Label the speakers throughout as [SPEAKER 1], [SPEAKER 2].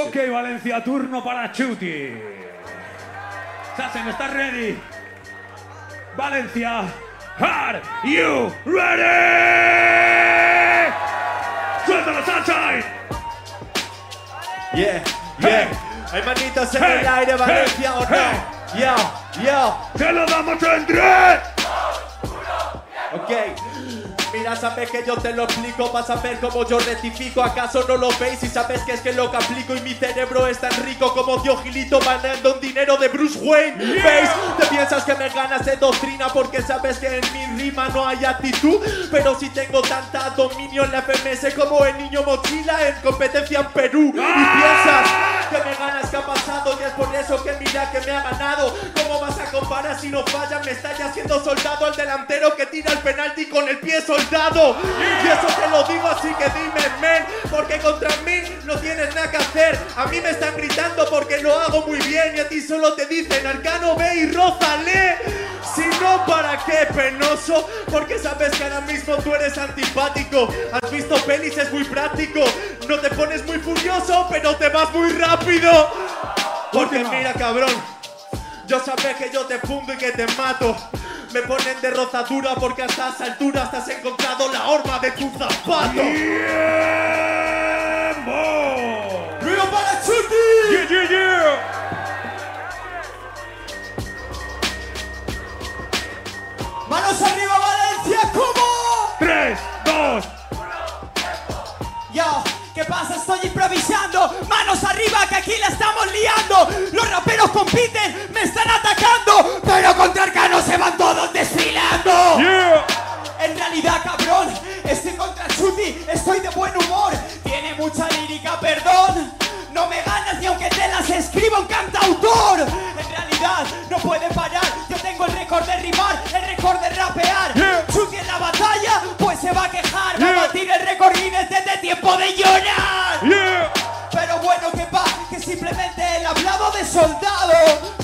[SPEAKER 1] Ok, Valencia, turno para Chuti. Sassen, ¿estás ready? Valencia, are you ready? ¡Suéltalo, Sunshine!
[SPEAKER 2] Yeah, yeah. Hay manitas en el aire, Valencia o no. Yo, yo.
[SPEAKER 1] ¡Te lo damos en tres!
[SPEAKER 2] Ok. Sabes que yo te lo explico, vas a ver cómo yo rectifico. ¿Acaso no lo veis? Y sabes que es que lo que aplico y mi cerebro es tan rico como Dios Gilito mandando un dinero de Bruce Wayne. ¿Veis? Te piensas que me ganas de doctrina porque sabes que en mi rima no hay actitud. Pero si tengo tanta dominio en la FMS como el niño mochila en competencia en Perú. Y piensas que me ganas, ¿qué ha pasado? Y es por eso que mira que me ha ganado. ¿Cómo vas a comparar si no falla? Me está ya siendo soldado al delantero que tira el penalti con el pie soldado. Y eso te lo digo así que dime, men, porque contra mí no tienes nada que hacer. A mí me están gritando porque lo hago muy bien y a ti solo te dicen, Arcano, ve y rózale. Si no, ¿para qué? Penoso, porque sabes que ahora mismo tú eres antipático. Has visto pelis, es muy práctico. No te pones muy furioso, pero te vas muy rápido. Porque mira, cabrón, yo sabes que yo te fundo y que te mato. Me ponen de rozadura porque a estas alturas te has encontrado la horma de
[SPEAKER 3] aquí la estamos liando. Los raperos compiten, me están atacando. Pero contra Arcano se van todos desfilando.
[SPEAKER 1] ¡Yeah!
[SPEAKER 3] En realidad, cabrón, estoy contra Chuti, estoy de buen humor. Tiene mucha lírica, perdón. No me ganas ni aunque te las escriba un cantautor. En realidad, no puede parar. Yo tengo el récord de rimar, el récord de rapear.
[SPEAKER 1] Yeah.
[SPEAKER 3] Chuti en la batalla, pues se va a quejar. Va a
[SPEAKER 1] Yeah.
[SPEAKER 3] batir el récord Guinness desde tiempo de llorar. De soldado.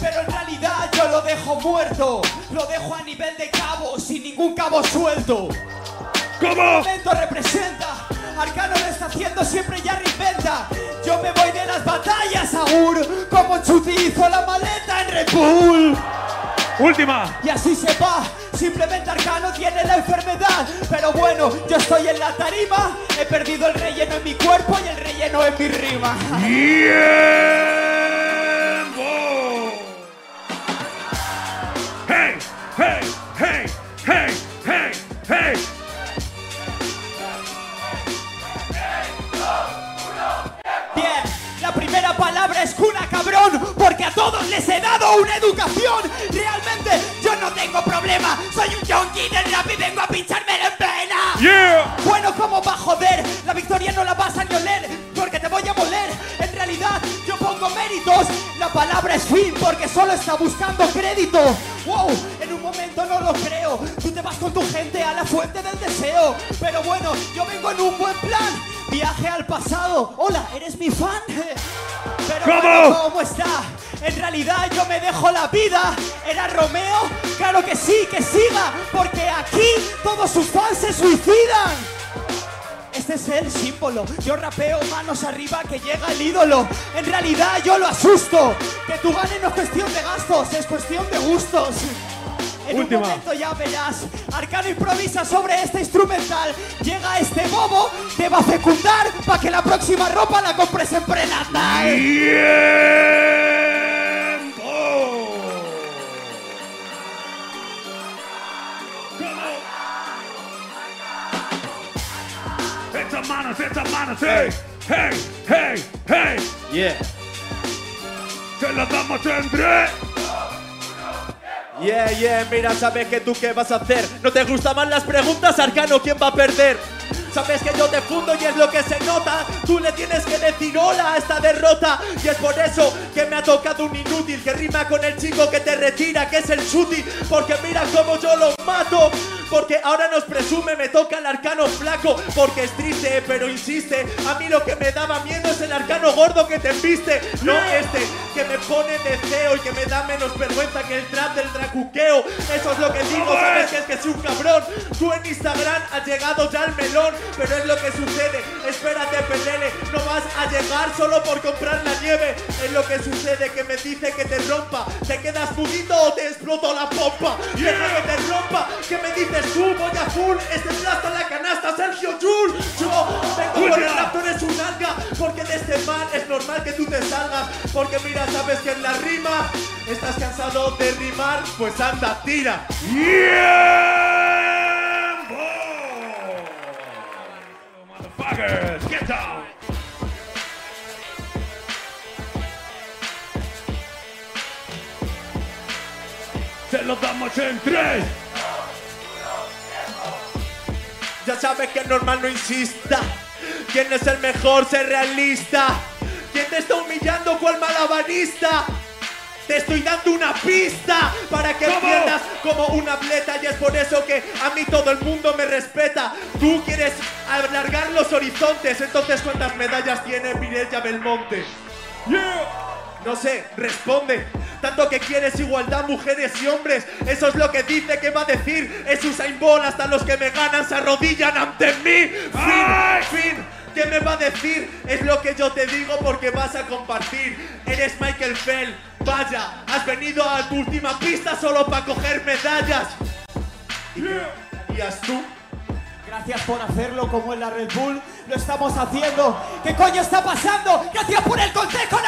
[SPEAKER 3] Pero en realidad yo lo dejo muerto. Lo dejo a nivel de cabo, sin ningún cabo suelto.
[SPEAKER 1] ¿Cómo?
[SPEAKER 3] momento representa. Arcano lo está haciendo siempre ya reinventa. Yo me voy de las batallas, Agur, como Chuti hizo la maleta en Red Bull.
[SPEAKER 1] Última.
[SPEAKER 3] Y así se va. Simplemente Arcano tiene la enfermedad. Pero bueno, yo estoy en la tarima. He perdido el relleno en mi cuerpo y el relleno en mi rima.
[SPEAKER 1] ¡Tiempo! ¡Hey!
[SPEAKER 3] Buscando crédito. Wow, en un momento no lo creo. Tú te vas con tu gente a la fuente del deseo. Pero bueno, yo vengo en un buen plan. Viaje al pasado. Hola, ¿eres mi fan? Pero
[SPEAKER 1] ¿Cómo?
[SPEAKER 3] bueno, ¿cómo está? En realidad yo me dejo la vida. ¿Era Romeo? Claro que sí, que siga. Porque aquí todos sus fans se suicidan. Este es el símbolo. Yo rapeo manos arriba que llega el ídolo. En realidad yo lo asusto. Que tú ganes no es cuestión de gastos, es cuestión de gustos. En
[SPEAKER 1] Última.
[SPEAKER 3] un momento ya verás. Arcano improvisa sobre este instrumental. Llega este bobo, te va a fecundar para que la próxima ropa la compres en prenatal.
[SPEAKER 1] ¡Hey! ¡Hey! ¡Hey! ¡Hey!
[SPEAKER 2] Yeah,
[SPEAKER 1] ¡Se las damos en tres!
[SPEAKER 2] yeah, yeah. Mira, sabes que tú qué vas a hacer. ¿No te gustan las preguntas, Arcano? ¿Quién va a perder? Sabes que yo te fundo y es lo que se nota. Tú le tienes que decir hola a esta derrota. Y es por eso que me ha tocado un inútil que rima con el chico que te retira, que es el chuti. Porque mira cómo yo lo mato. Porque ahora nos presume, me toca el arcano flaco. Porque es triste, pero insiste. A mí lo que me daba miedo es el arcano gordo que te viste. No este. Que me pone deseo y que me da menos vergüenza que el trap del dracuqueo. Eso es lo que digo,
[SPEAKER 1] ¿Cómo
[SPEAKER 2] sabes
[SPEAKER 1] es?
[SPEAKER 2] que es que soy un cabrón. Tú en Instagram has llegado ya al melón, pero es lo que sucede. Espérate, pelele, no vas a llegar solo por comprar la nieve. Es lo que sucede, que me dice que te rompa. ¿Te quedas pudito o te exploto la pompa? Deja que te rompa, que me dices tú, voy a full, este plato en la canasta, Sergio Jul. Yo vengo con el rap, tú eres un alga, porque de este mal es normal que tú te salgas. Porque mira, sabes que en la rima estás cansado de rimar, pues anda, tira.
[SPEAKER 1] ¡Tiempo! Motherfuckers, get down! Se lo damos en tres.
[SPEAKER 2] Ya sabes que es normal no insista. ¿Quién es el mejor? Ser realista. ¿Quién te está humillando cual malabarista? Te estoy dando una pista para que
[SPEAKER 1] ¿Cómo?
[SPEAKER 2] entiendas como un atleta y es por eso que a mí todo el mundo me respeta. Tú quieres alargar los horizontes, entonces ¿cuántas medallas tiene Mireia Belmonte? No sé, responde. Tanto que quieres igualdad, mujeres y hombres. Eso es lo que dice que va a decir. Es Usain Bolt. Hasta los que me ganan se arrodillan ante mí.
[SPEAKER 1] ¡Ay!
[SPEAKER 2] Fin, fin. ¿Qué me va a decir? Es lo que yo te digo porque vas a compartir. Eres Michael Fell. Vaya, has venido a tu última pista solo para coger medallas. ¿Y harías tú?
[SPEAKER 3] Gracias por hacerlo como en la Red Bull lo estamos haciendo. ¿Qué coño está pasando? Gracias por el consejo, el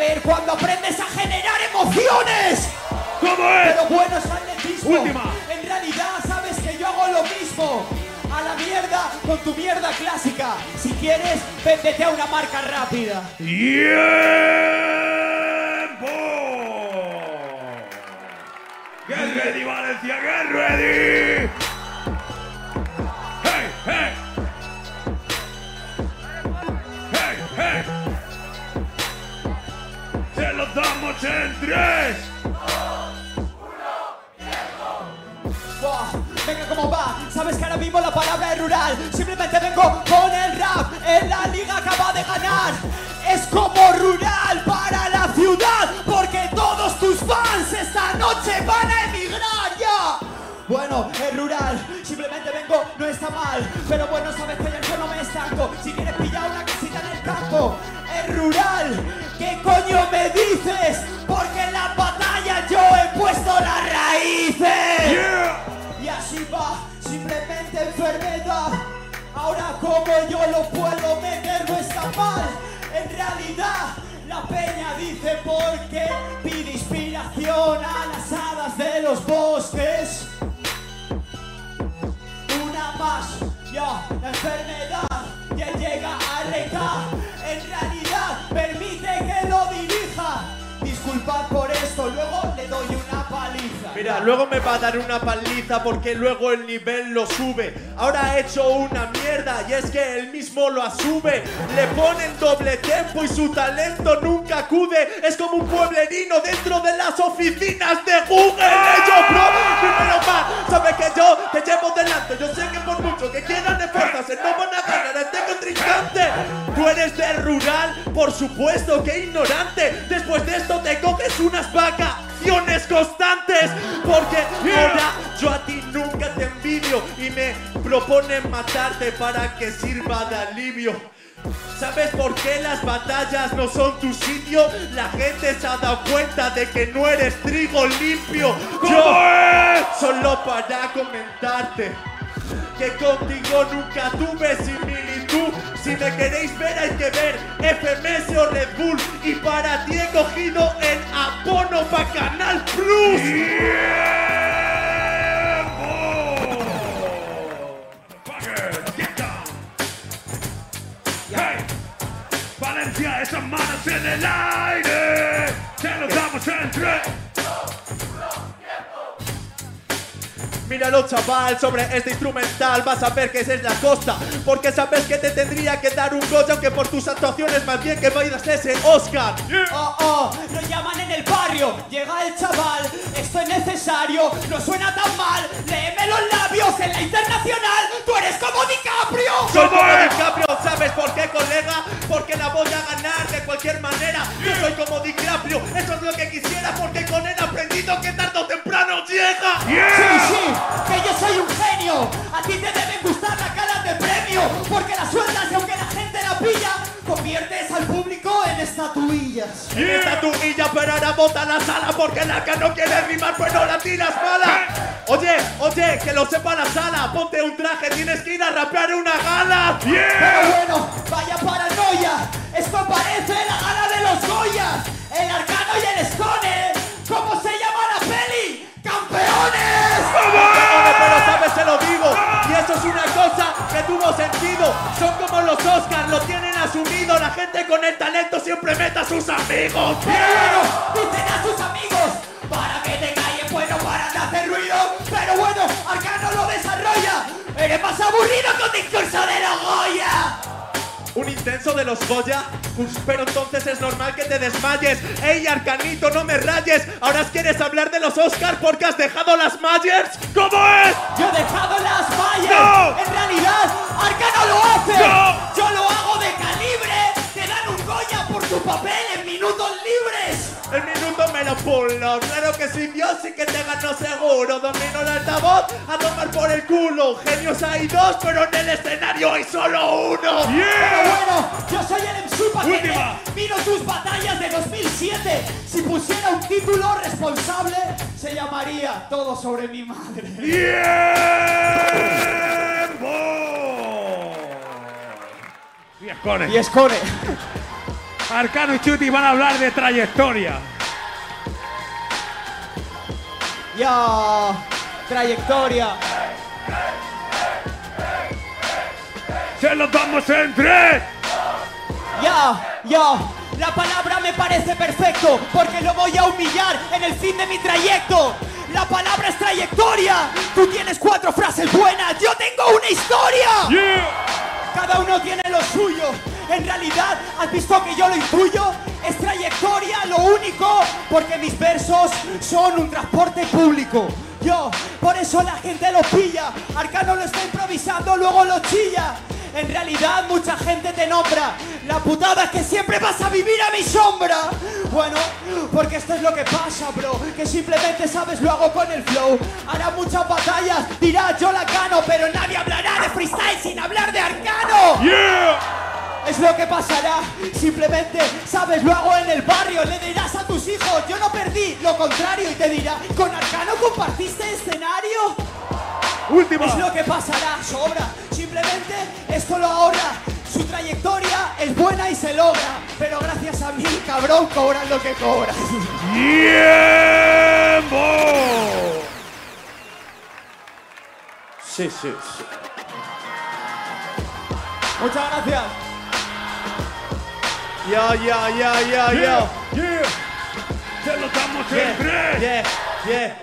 [SPEAKER 3] ver, cuando aprendes a generar emociones.
[SPEAKER 1] ¿Cómo es?
[SPEAKER 3] Pero bueno, es atletismo.
[SPEAKER 1] Última.
[SPEAKER 3] En realidad sabes que yo hago lo mismo. A la mierda con tu mierda clásica. Si quieres, véndete a una marca rápida.
[SPEAKER 1] ¡Tiempo! ¡Get ready, Valencia! ¡Get ready! Damos en tres!
[SPEAKER 3] Buah, Venga, ¿cómo va? Sabes que ahora mismo la palabra es rural. Simplemente vengo con el rap. En la liga acaba de ganar. Es como rural para la ciudad. Porque todos tus fans esta noche van a emigrar ya. Bueno, es rural, simplemente vengo, no está mal Pero bueno, sabes que yo no me estanco Si quieres pillar una casita en el campo Es rural, ¿qué coño me dices? Porque en la batalla yo he puesto las raíces
[SPEAKER 1] ¡Yeah!
[SPEAKER 3] y así va, simplemente enfermedad. Ahora como yo lo puedo meter no está mal. En realidad, la peña dice porque pide inspiración a las hadas de los bosques. Una más, ya, la enfermedad ya llega a reca. En realidad, luego
[SPEAKER 2] me va a dar una paliza porque luego el nivel lo sube. Ahora ha hecho una mierda y es que él mismo lo asume. Le ponen doble tempo y su talento nunca acude. Es como un pueblerino dentro de las oficinas de Google. Ellos, bro, primero más. Sabes que yo te llevo delante. Yo sé que por mucho que quieran esforzarse, no van a ganar a este contrincante. Tú eres de rural, por supuesto que ignorante. Después de esto te coges unas constantes. Porque ahora yo a ti nunca te envidio y me proponen matarte para que sirva de alivio. ¿Sabes por qué las batallas no son tu sitio? La gente se ha dado cuenta de que no eres trigo limpio.
[SPEAKER 1] ¿Cómo es?
[SPEAKER 2] Solo para comentarte que contigo nunca tuve Si me queréis ver hay que ver FMS o Red Bull y para ti he cogido el abono para Canal Plus.
[SPEAKER 1] Hey, Valencia, esas manos en el aire. Se los damos en tres.
[SPEAKER 2] Míralo chaval, sobre este instrumental vas a ver que esa es la costa Porque sabes que te tendría que dar un Goya Aunque por tus actuaciones más bien que vayas ese Oscar.
[SPEAKER 3] Oh, oh, lo llaman en el barrio, llega el chaval, esto es necesario, no suena tan mal, léeme los labios en la internacional, tú eres como DiCaprio.
[SPEAKER 2] Soy
[SPEAKER 1] ¿Cómo
[SPEAKER 2] como? DiCaprio, ¿sabes por qué, colega? Porque la voy a ganar de cualquier manera. Yo soy como DiCaprio, eso es lo que quisiera, porque con él he aprendido que tarde o temprano llega.
[SPEAKER 3] Sí,
[SPEAKER 1] Yeah.
[SPEAKER 3] sí, que yo soy un estatuillas.
[SPEAKER 2] En esta pero ahora bota la sala, porque la que no quiere rimar, pues no la tiras mala. Oye, oye, que lo sepa la sala, ponte un traje, tienes que ir a rapear una gala.
[SPEAKER 3] Pero
[SPEAKER 1] Yeah.
[SPEAKER 3] bueno, vaya paranoia, esto parece la gala de los Goyas, el Arcano y el Escone,
[SPEAKER 2] Es una cosa que tuvo sentido. Son como los Oscars, lo tienen asumido. La gente con el talento siempre mete a sus amigos.
[SPEAKER 3] Pero dicen a sus amigos para que te calles, bueno, para de hacer ruido. Pero bueno, Arcano lo desarrolla. Eres más aburrido que un discurso de los Goya.
[SPEAKER 2] Intenso de los Goya. Pero entonces es normal que te desmayes. Ey, Arcanito, no me rayes. Ahora quieres hablar de los Oscars porque has dejado las Myers.
[SPEAKER 1] ¿Cómo es?
[SPEAKER 3] Yo he dejado las vallas.
[SPEAKER 1] ¡No!
[SPEAKER 3] En realidad, Arcano lo hace.
[SPEAKER 1] ¡No!
[SPEAKER 3] Yo lo hago de calibre. Te dan un Goya por tu papel en minutos libres.
[SPEAKER 2] El minuto me lo pulo. Claro que sí, Dios sí que te ganó seguro. Domino el altavoz a tomar por el culo. Genios hay dos, pero en el escenario hay solo uno.
[SPEAKER 3] Pero
[SPEAKER 1] Yeah.
[SPEAKER 3] bueno, yo soy el MC paquete. Miro tus batallas de 2007. Si pusiera un título responsable, se llamaría Todo sobre mi madre.
[SPEAKER 1] Tiempo. Y Escone.
[SPEAKER 3] Y Escone.
[SPEAKER 1] Arcano y Chuti van a hablar de trayectoria.
[SPEAKER 3] Ya, trayectoria.
[SPEAKER 1] Se los damos en tres.
[SPEAKER 3] Ya, ya. La palabra me parece perfecto porque lo voy a humillar en el fin de mi trayecto. La palabra es trayectoria. Tú tienes cuatro frases buenas. Yo tengo una historia.
[SPEAKER 1] Yeah.
[SPEAKER 3] Cada uno tiene lo suyo. En realidad, ¿has visto que yo lo intuyo? Es trayectoria lo único, porque mis versos son un transporte público. Yo, por eso la gente lo pilla. Arcano lo está improvisando, luego lo chilla. En realidad, mucha gente te nombra. La putada es que siempre vas a vivir a mi sombra. Bueno, porque esto es lo que pasa, bro. Que simplemente sabes, lo hago con el flow. Hará muchas batallas, dirá yo la gano, pero nadie hablará de freestyle sin hablar de Arcano.
[SPEAKER 1] Yeah.
[SPEAKER 3] Es lo que pasará. Simplemente, sabes, lo hago en el barrio. Le dirás a tus hijos, yo no perdí. Lo contrario, y te dirá, ¿con Arcano compartiste escenario?
[SPEAKER 1] Última.
[SPEAKER 3] Es lo que pasará, sobra. Simplemente, esto lo ahorra. Su trayectoria es buena y se logra. Pero gracias a mí, cabrón, cobran lo que cobran.
[SPEAKER 1] Tiempo.
[SPEAKER 2] Sí, sí, sí.
[SPEAKER 3] Muchas gracias.
[SPEAKER 2] Ya, ya, ya,
[SPEAKER 1] Yeah.
[SPEAKER 2] ya.
[SPEAKER 1] Yeah. Se los damos
[SPEAKER 2] Yeah,
[SPEAKER 1] en tres.
[SPEAKER 2] yeah, yeah.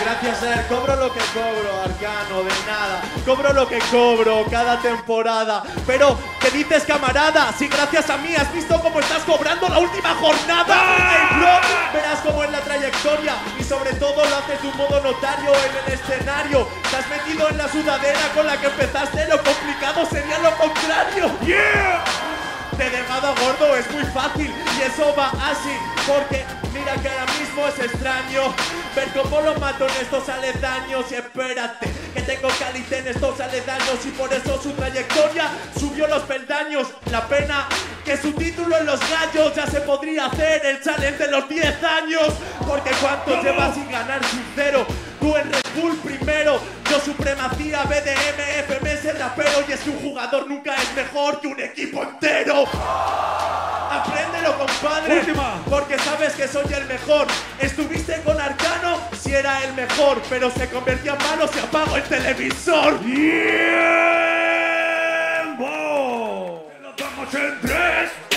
[SPEAKER 2] Gracias a él cobro lo que cobro, Arcano, de nada. Cobro lo que cobro cada temporada. Pero, ¿qué dices, camarada? Si gracias a mí has visto cómo estás cobrando la última jornada. Bro, verás cómo es la trayectoria. Y sobre todo lo haces de un modo notario en el escenario. Te has metido en la sudadera con la que empezaste. Lo complicado sería lo contrario.
[SPEAKER 1] Yeah.
[SPEAKER 2] De delgado a gordo es muy fácil y eso va así Porque mira que ahora mismo es extraño Ver cómo lo mato en estos aledaños Y espérate, que tengo calidad en estos aledaños Y por eso su trayectoria subió los peldaños. La pena que su título en los gallos Ya se podría hacer el challenge de los 10 años Porque cuánto llevas sin ganar sin cero Tú en Red Bull primero Yo supremacía, BDM, FMS, rapero Y es que un jugador nunca es mejor que un equipo entero Apréndelo, compadre.
[SPEAKER 1] Última.
[SPEAKER 2] Porque sabes que soy el mejor. Estuviste con Arcano si era el mejor, pero se convertía en malo si apago el televisor.
[SPEAKER 1] Tiempo. Los damos en tres.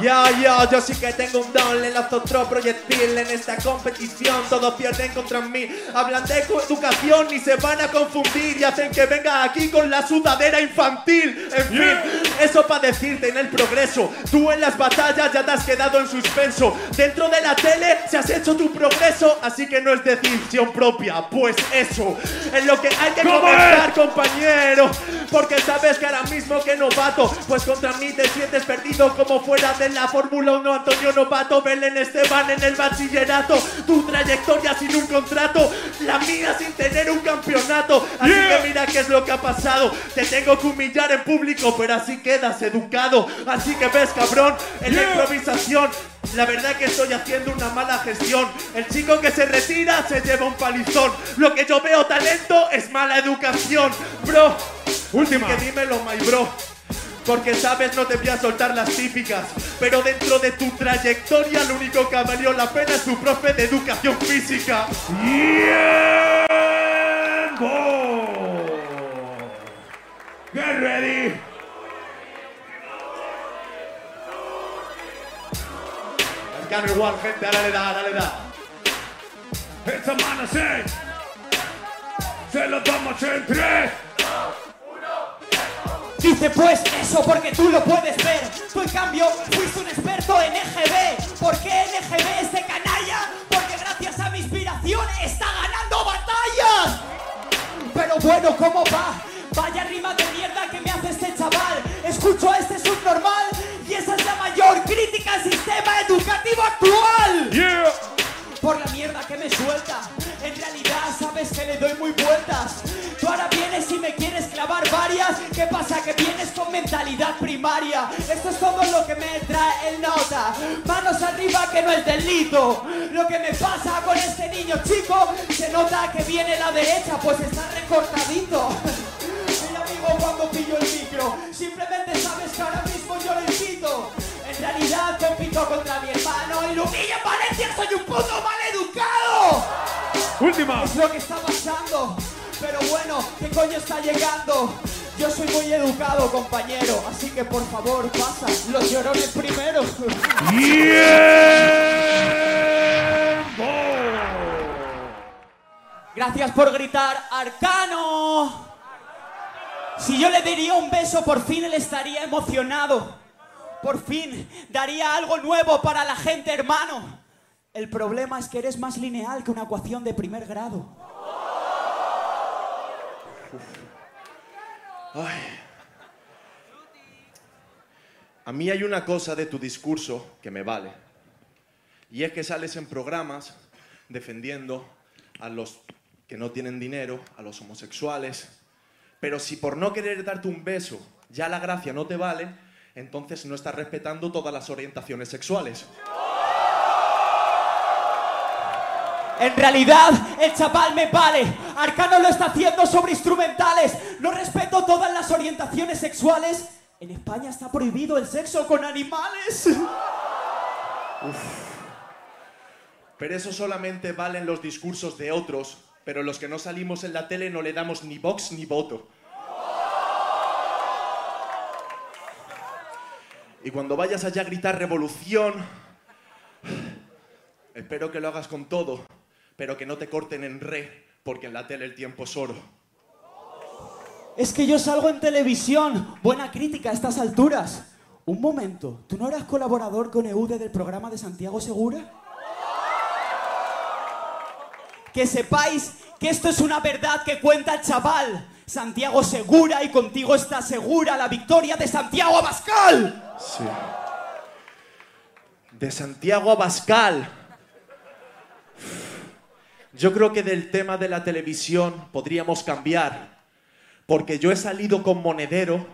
[SPEAKER 2] Ya, ya, yo sí que tengo un don, le lanzo otro proyectil en esta competición. Todos pierden contra mí. Hablan de educación y se van a confundir y hacen que venga aquí con la sudadera infantil. En fin, eso para decirte en el progreso. Tú en las batallas ya te has quedado en suspenso. Dentro de la tele se has hecho tu progreso, así que no es decisión propia. Pues eso es lo que hay que
[SPEAKER 1] ¿Cómo
[SPEAKER 2] comentar,
[SPEAKER 1] es?
[SPEAKER 2] compañero. Porque sabes que ahora mismo que novato, pues contra mí te sientes perdido como fuera de la Fórmula 1. Antonio Novato, Belén Esteban en el bachillerato. Tu trayectoria sin un contrato, la mía sin tener un campeonato. Así
[SPEAKER 1] Yeah.
[SPEAKER 2] que mira qué es lo que ha pasado. Te tengo que humillar en público, pero así quedas educado. Así que ves, cabrón, en la improvisación. La verdad que estoy haciendo una mala gestión. El chico que se retira se lleva un palizón. Lo que yo veo talento es mala educación, bro.
[SPEAKER 1] Última.
[SPEAKER 2] Que dímelo, my bro. Porque sabes, no te voy a soltar las típicas. Pero dentro de tu trayectoria, lo único que valió la pena es tu profe de educación física.
[SPEAKER 1] Tiempo. Get ready.
[SPEAKER 2] Arcano igual, gente, ahora le da, ahora le da.
[SPEAKER 1] Esta mano se. Se lo damos en tres.
[SPEAKER 3] Dice pues eso porque tú lo puedes ver. Tú en cambio fuiste un experto en EGB. ¿Por qué EGB este canalla? Porque gracias a mi inspiración está ganando batallas. Pero bueno, ¿cómo va? Vaya rima de mierda que me hace este chaval. Escucho a este subnormal y esa es la mayor crítica al sistema educativo actual
[SPEAKER 1] Yeah.
[SPEAKER 3] por la mierda que me suelta. En realidad sabes que le doy muy vueltas. Tú ahora vienes y me quieres clavar varias. ¿Qué pasa? Que vienes con mentalidad primaria. Esto es todo lo que me trae el nota. Manos arriba que no es delito. Lo que me pasa con este niño chico, se nota que viene la derecha, pues está recortadito. Mi amigo cuando pillo el micro, simplemente sabes que ahora mismo yo lo invito. En realidad compito contra mi hermano y lo humilla en Valencia, soy un puto maleducado.
[SPEAKER 1] Última.
[SPEAKER 3] Es lo que está coño está llegando? Yo soy muy educado, compañero, así que por favor pasa los llorones primero. Gracias por gritar, Arcano. Si yo le daría un beso, por fin él estaría emocionado. Por fin daría algo nuevo para la gente, hermano. El problema es que eres más lineal que una ecuación de primer grado.
[SPEAKER 2] A mí hay una cosa de tu discurso que me vale. Y es que sales en programas defendiendo a los que no tienen dinero, a los homosexuales. Pero si por no querer darte un beso ya la gracia no te vale, entonces no estás respetando todas las orientaciones sexuales.
[SPEAKER 3] En realidad, el chaval me vale. Arcano lo está haciendo sobre instrumentales. No respeto todas las orientaciones sexuales. En España está prohibido el sexo con animales.
[SPEAKER 2] Pero eso solamente vale en los discursos de otros, pero los que no salimos en la tele no le damos ni vox ni voto. Y cuando vayas allá a gritar revolución, espero que lo hagas con todo, pero que no te corten en re, porque en la tele el tiempo es oro.
[SPEAKER 3] Es que yo salgo en televisión. Buena crítica a estas alturas. Un momento, ¿tú no eras colaborador con EUDE del programa de Santiago Segura? Que sepáis que esto es una verdad que cuenta el chaval. Santiago Segura y contigo está segura la victoria de Santiago Abascal.
[SPEAKER 2] Sí. De Santiago Abascal. Yo creo que del tema de la televisión podríamos cambiar. Porque yo he salido con monedero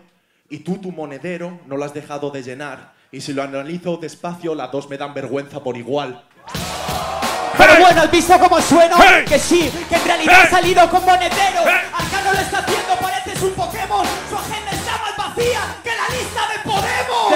[SPEAKER 2] y tú tu monedero no lo has dejado de llenar. Y si lo analizo despacio, las dos me dan vergüenza por igual.
[SPEAKER 3] Pero bueno, ¿has visto cómo sueno?
[SPEAKER 1] Hey.
[SPEAKER 3] Que sí, que en realidad
[SPEAKER 1] Hey.
[SPEAKER 3] ha salido con monedero.
[SPEAKER 1] Hey.
[SPEAKER 3] Arcano lo está haciendo, pareces un Pokémon. Su agenda está más vacía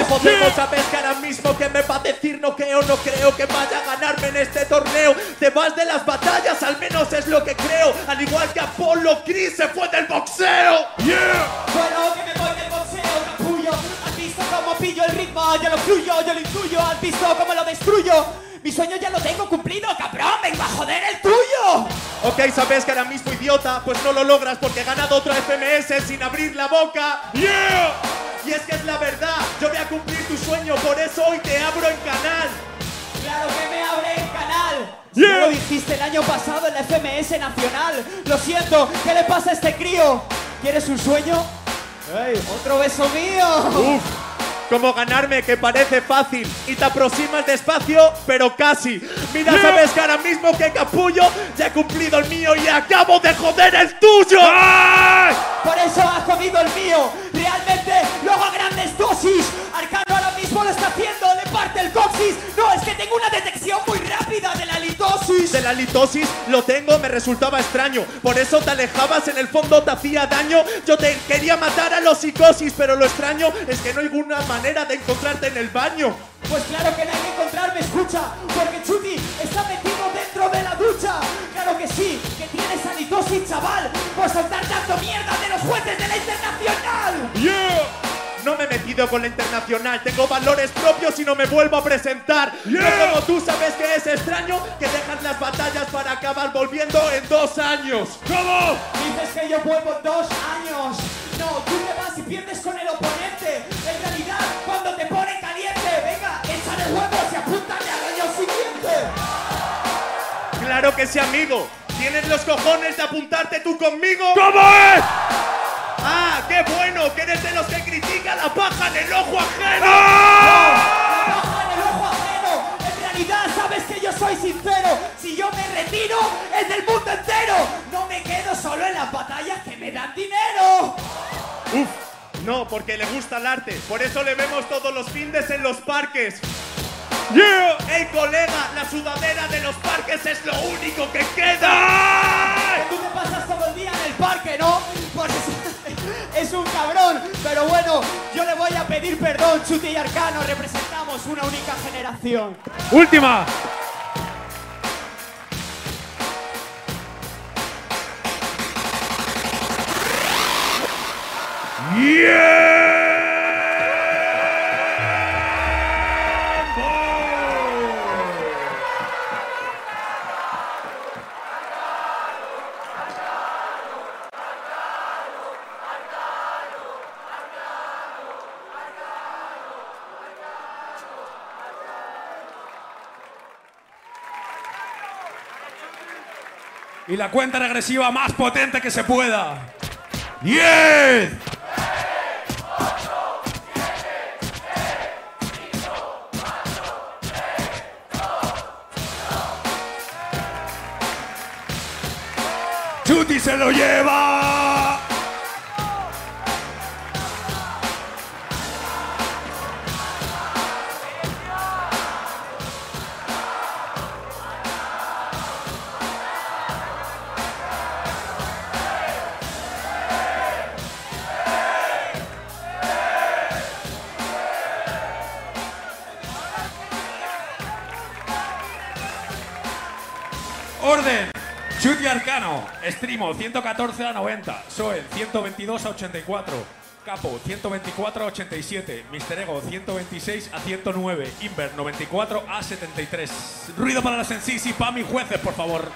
[SPEAKER 3] Podemos.
[SPEAKER 2] De Podemos sabes que ahora mismo que me va a decir no creo, no creo que vaya a ganarme en este torneo. Te vas de las batallas, al menos es lo que creo. Al igual que Apolo Chris se fue del boxeo.
[SPEAKER 1] Yeah.
[SPEAKER 3] Bueno, que me voy del boxeo, capullo. ¿Has visto cómo pillo el ritmo? yo lo fluyo, yo lo intuyo, has visto cómo lo destruyo. Mi sueño ya lo tengo cumplido, cabrón, vengo a joder el tuyo.
[SPEAKER 2] Ok, sabes que ahora mismo idiota, pues no lo logras porque he ganado otro FMS sin abrir la boca.
[SPEAKER 1] Yeah.
[SPEAKER 2] Y es que es la verdad, yo voy a cumplir tu sueño, por eso hoy te abro en canal.
[SPEAKER 3] Claro que me abre el canal. Si
[SPEAKER 1] Yeah.
[SPEAKER 3] Ya lo dijiste el año pasado en la FMS Nacional. Lo siento, ¿qué le pasa a este crío? ¿Quieres un sueño? ¡Ey, otro beso mío!
[SPEAKER 2] Uf, como ganarme que parece fácil y te aproximas despacio, pero casi. Mira,
[SPEAKER 1] Yeah.
[SPEAKER 2] sabes que ahora mismo que capullo ya he cumplido el mío y acabo de joder el tuyo.
[SPEAKER 1] ¡Ay!
[SPEAKER 3] Por eso has comido el mío. Realmente lo hago a grandes dosis. Arcano ahora mismo lo está haciendo, parte el coxis. No, es que tengo una detección muy rápida de la litosis.
[SPEAKER 2] De la litosis lo tengo, me resultaba extraño. Por eso te alejabas, en el fondo te hacía daño. Yo te quería matar a los psicosis, pero lo extraño es que no hay ninguna manera de encontrarte en el baño.
[SPEAKER 3] Pues claro que no hay que encontrarme, escucha, porque Chuti está metido dentro de la ducha. Claro que sí, que tienes halitosis, chaval, por soltar tanto mierda de los jueces de la internacional.
[SPEAKER 1] Yeah.
[SPEAKER 2] No me he metido con la internacional, tengo valores propios y no me vuelvo a presentar.
[SPEAKER 1] Yeah.
[SPEAKER 2] No como tú sabes que es extraño que dejas las batallas para acabar volviendo en dos años.
[SPEAKER 1] ¿Cómo?
[SPEAKER 3] Dices que yo vuelvo en dos años. No, tú te vas y pierdes con el oponente. En realidad, cuando te ponen caliente, venga, échale huevos y apúntale al año siguiente.
[SPEAKER 2] Claro que sí, amigo. ¿Tienes los cojones de apuntarte tú conmigo?
[SPEAKER 1] ¿Cómo es?
[SPEAKER 2] ¡Ah, qué bueno! Que eres de los que critica la paja en el ojo ajeno.
[SPEAKER 1] ¡Ah!
[SPEAKER 3] Baja en el ojo ajeno. En realidad, sabes que yo soy sincero. Si yo me retiro, es del mundo entero. No me quedo solo en las batallas que me dan dinero.
[SPEAKER 2] Uf, no, porque le gusta el arte. Por eso le vemos todos los findes en los parques.
[SPEAKER 1] Yeah.
[SPEAKER 2] ¡Ey, colega! La sudadera de los parques es lo único que queda.
[SPEAKER 3] Tú te pasas todo el día en el parque, ¿no? Es un cabrón. Pero bueno, yo le voy a pedir perdón, Chuti y Arcano. Representamos una única generación.
[SPEAKER 1] Última. Y la cuenta regresiva más potente que se pueda. 10. Chuti se lo lleva. Arcano. Estrimo 114 a 90. Soel 122 a 84. Capo 124 a 87. Mister Ego 126 a 109. Inver 94 a 73. Ruido para las en sí, para mis jueces, por favor.